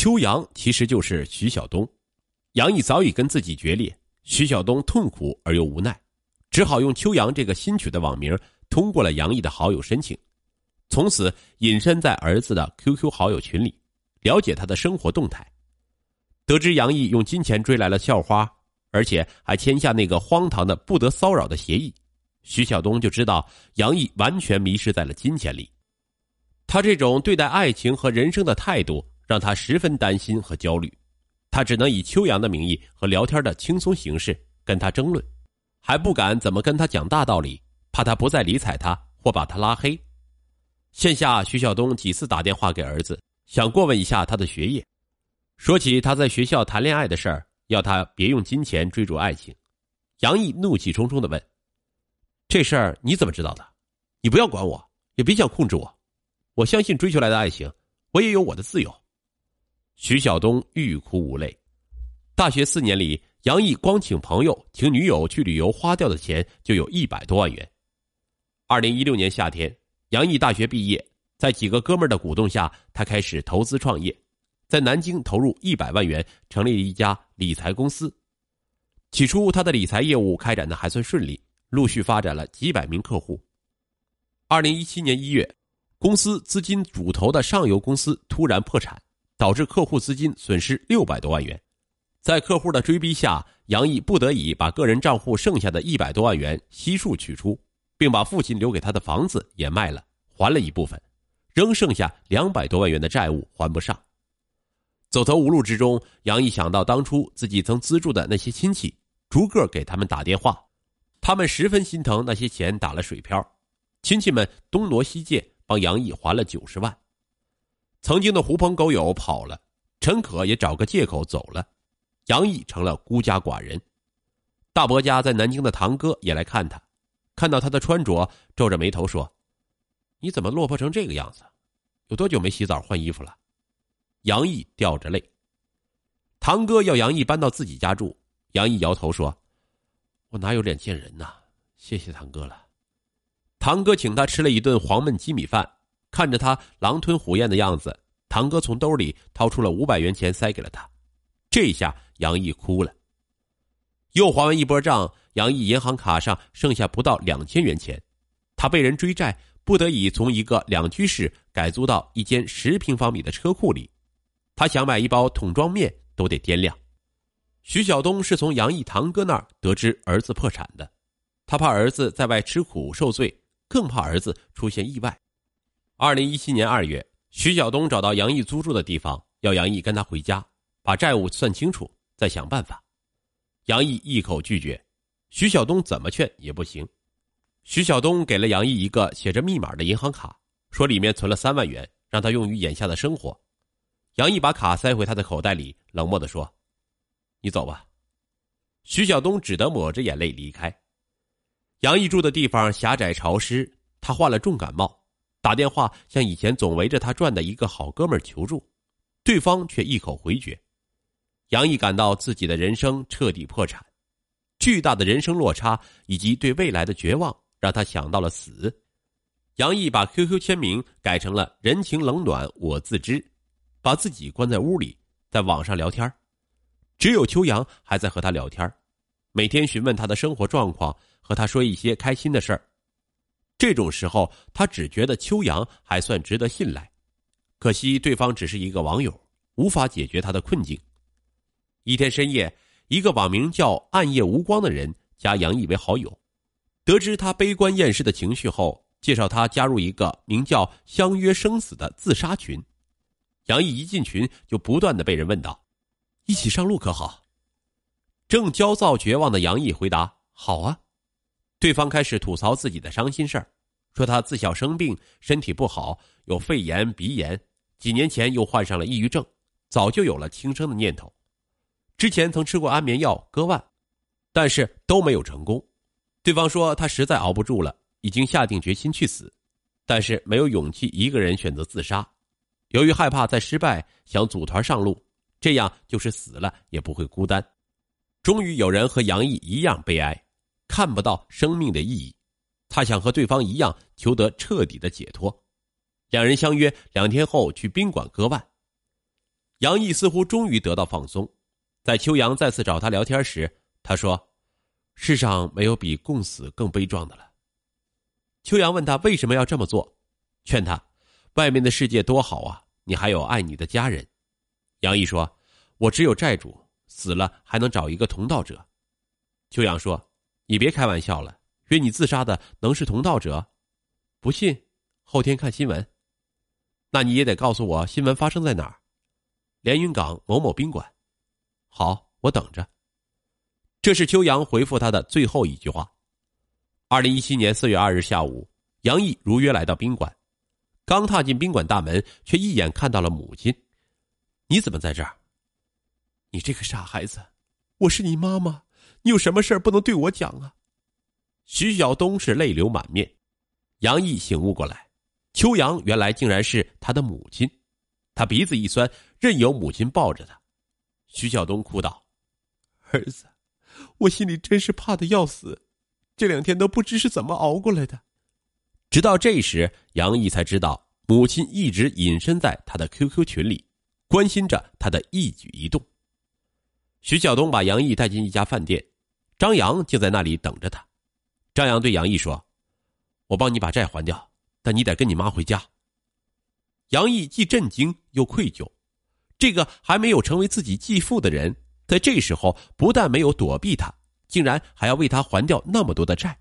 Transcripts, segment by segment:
秋阳其实就是徐晓东，杨毅早已跟自己决裂，徐晓东痛苦而又无奈，只好用秋阳这个新取的网名通过了杨毅的好友申请，从此隐身在儿子的 QQ 好友群里，了解他的生活动态。得知杨毅用金钱追来了校花，而且还签下那个荒唐的不得骚扰的协议，徐晓东就知道杨毅完全迷失在了金钱里。他这种对待爱情和人生的态度。让他十分担心和焦虑，他只能以秋阳的名义和聊天的轻松形式跟他争论，还不敢怎么跟他讲大道理，怕他不再理睬他或把他拉黑。线下，徐晓东几次打电话给儿子，想过问一下他的学业，说起他在学校谈恋爱的事儿，要他别用金钱追逐爱情。杨毅怒气冲冲的问：“这事儿你怎么知道的？你不要管我，也别想控制我。我相信追求来的爱情，我也有我的自由。”徐晓东欲哭无泪。大学四年里，杨毅光请朋友、请女友去旅游花掉的钱就有一百多万元。二零一六年夏天，杨毅大学毕业，在几个哥们儿的鼓动下，他开始投资创业，在南京投入一百万元成立了一家理财公司。起初，他的理财业务开展的还算顺利，陆续发展了几百名客户。二零一七年一月，公司资金主投的上游公司突然破产。导致客户资金损失六百多万元，在客户的追逼下，杨毅不得已把个人账户剩下的一百多万元悉数取出，并把父亲留给他的房子也卖了，还了一部分，仍剩下两百多万元的债务还不上。走投无路之中，杨毅想到当初自己曾资助的那些亲戚，逐个给他们打电话，他们十分心疼那些钱打了水漂，亲戚们东挪西借帮杨毅还了九十万。曾经的狐朋狗友跑了，陈可也找个借口走了，杨毅成了孤家寡人。大伯家在南京的堂哥也来看他，看到他的穿着，皱着眉头说：“你怎么落魄成这个样子？有多久没洗澡换衣服了？”杨毅掉着泪。堂哥要杨毅搬到自己家住，杨毅摇头说：“我哪有脸见人呐？谢谢堂哥了。”堂哥请他吃了一顿黄焖鸡米饭。看着他狼吞虎咽的样子，堂哥从兜里掏出了五百元钱塞给了他。这下杨毅哭了。又还完一波账，杨毅银行卡上剩下不到两千元钱，他被人追债，不得已从一个两居室改租到一间十平方米的车库里。他想买一包桶装面都得掂量。徐晓东是从杨毅堂哥那儿得知儿子破产的，他怕儿子在外吃苦受罪，更怕儿子出现意外。二零一七年二月，徐晓东找到杨毅租住的地方，要杨毅跟他回家，把债务算清楚，再想办法。杨毅一口拒绝，徐晓东怎么劝也不行。徐晓东给了杨毅一个写着密码的银行卡，说里面存了三万元，让他用于眼下的生活。杨毅把卡塞回他的口袋里，冷漠的说：“你走吧。”徐晓东只得抹着眼泪离开。杨毅住的地方狭窄潮湿，他患了重感冒。打电话向以前总围着他转的一个好哥们求助，对方却一口回绝。杨毅感到自己的人生彻底破产，巨大的人生落差以及对未来的绝望，让他想到了死。杨毅把 QQ 签名改成了“人情冷暖我自知”，把自己关在屋里，在网上聊天只有秋阳还在和他聊天每天询问他的生活状况，和他说一些开心的事儿。这种时候，他只觉得秋阳还算值得信赖，可惜对方只是一个网友，无法解决他的困境。一天深夜，一个网名叫“暗夜无光”的人加杨毅为好友，得知他悲观厌世的情绪后，介绍他加入一个名叫“相约生死”的自杀群。杨毅一进群，就不断的被人问道：“一起上路可好？”正焦躁绝望的杨毅回答：“好啊。”对方开始吐槽自己的伤心事儿，说他自小生病，身体不好，有肺炎、鼻炎，几年前又患上了抑郁症，早就有了轻生的念头。之前曾吃过安眠药、割腕，但是都没有成功。对方说他实在熬不住了，已经下定决心去死，但是没有勇气一个人选择自杀。由于害怕再失败，想组团上路，这样就是死了也不会孤单。终于有人和杨毅一样悲哀。看不到生命的意义，他想和对方一样求得彻底的解脱。两人相约两天后去宾馆割腕。杨毅似乎终于得到放松，在秋阳再次找他聊天时，他说：“世上没有比共死更悲壮的了。”秋阳问他为什么要这么做，劝他：“外面的世界多好啊，你还有爱你的家人。”杨毅说：“我只有债主，死了还能找一个同道者。”秋阳说：“你别开玩笑了，约你自杀的能是同道者？不信，后天看新闻。那你也得告诉我新闻发生在哪儿。”连云港某某宾馆，好，我等着。这是秋阳回复他的最后一句话。二零一七年四月二日下午，杨毅如约来到宾馆，刚踏进宾馆大门，却一眼看到了母亲。你怎么在这儿？你这个傻孩子，我是你妈妈，你有什么事不能对我讲啊？徐晓东是泪流满面。杨毅醒悟过来，秋阳原来竟然是他的母亲。他鼻子一酸，任由母亲抱着他。徐晓东哭道：“儿子，我心里真是怕的要死，这两天都不知是怎么熬过来的。”直到这时，杨毅才知道母亲一直隐身在他的 QQ 群里，关心着他的一举一动。徐晓东把杨毅带进一家饭店，张扬就在那里等着他。张扬对杨毅说：“我帮你把债还掉，但你得跟你妈回家。”杨毅既震惊又愧疚，这个还没有成为自己继父的人，在这时候不但没有躲避他，竟然还要为他还掉那么多的债。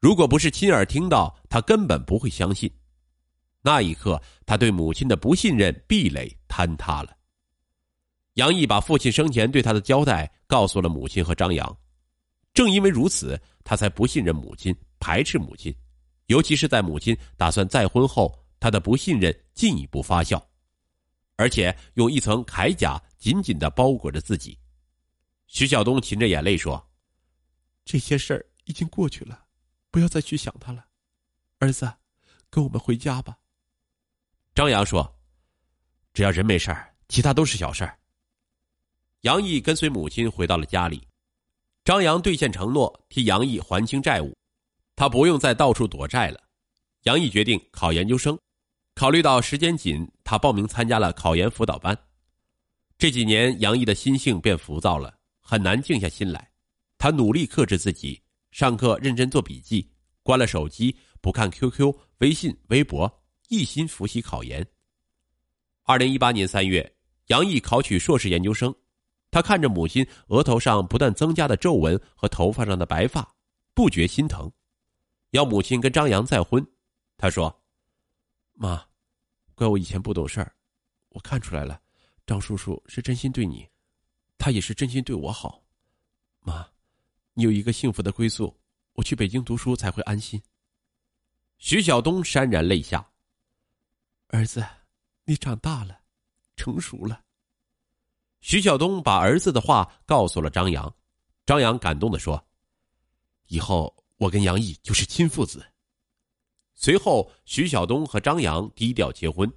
如果不是亲耳听到，他根本不会相信。那一刻，他对母亲的不信任壁垒坍塌了。杨毅把父亲生前对他的交代告诉了母亲和张扬，正因为如此，他才不信任母亲，排斥母亲，尤其是在母亲打算再婚后。他的不信任进一步发酵，而且用一层铠甲紧紧的包裹着自己。徐晓东噙着眼泪说：“这些事儿已经过去了，不要再去想他了。儿子，跟我们回家吧。”张扬说：“只要人没事儿，其他都是小事儿。”杨毅跟随母亲回到了家里，张扬兑现承诺，替杨毅还清债务，他不用再到处躲债了。杨毅决定考研究生。考虑到时间紧，他报名参加了考研辅导班。这几年，杨毅的心性变浮躁了，很难静下心来。他努力克制自己，上课认真做笔记，关了手机，不看 QQ、微信、微博，一心复习考研。二零一八年三月，杨毅考取硕士研究生。他看着母亲额头上不断增加的皱纹和头发上的白发，不觉心疼，要母亲跟张扬再婚。他说：“妈。”怪我以前不懂事儿，我看出来了，张叔叔是真心对你，他也是真心对我好。妈，你有一个幸福的归宿，我去北京读书才会安心。徐晓东潸然泪下。儿子，你长大了，成熟了。徐晓东把儿子的话告诉了张扬，张扬感动的说：“以后我跟杨毅就是亲父子。”随后，徐晓东和张扬低调结婚。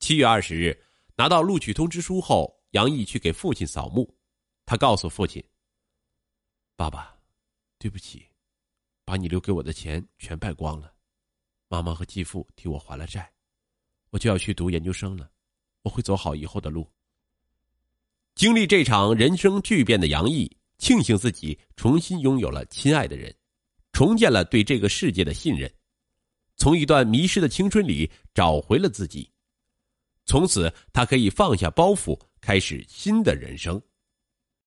七月二十日，拿到录取通知书后，杨毅去给父亲扫墓。他告诉父亲：“爸爸，对不起，把你留给我的钱全败光了。妈妈和继父替我还了债，我就要去读研究生了。我会走好以后的路。”经历这场人生巨变的杨毅，庆幸自己重新拥有了亲爱的人，重建了对这个世界的信任。从一段迷失的青春里找回了自己，从此他可以放下包袱，开始新的人生。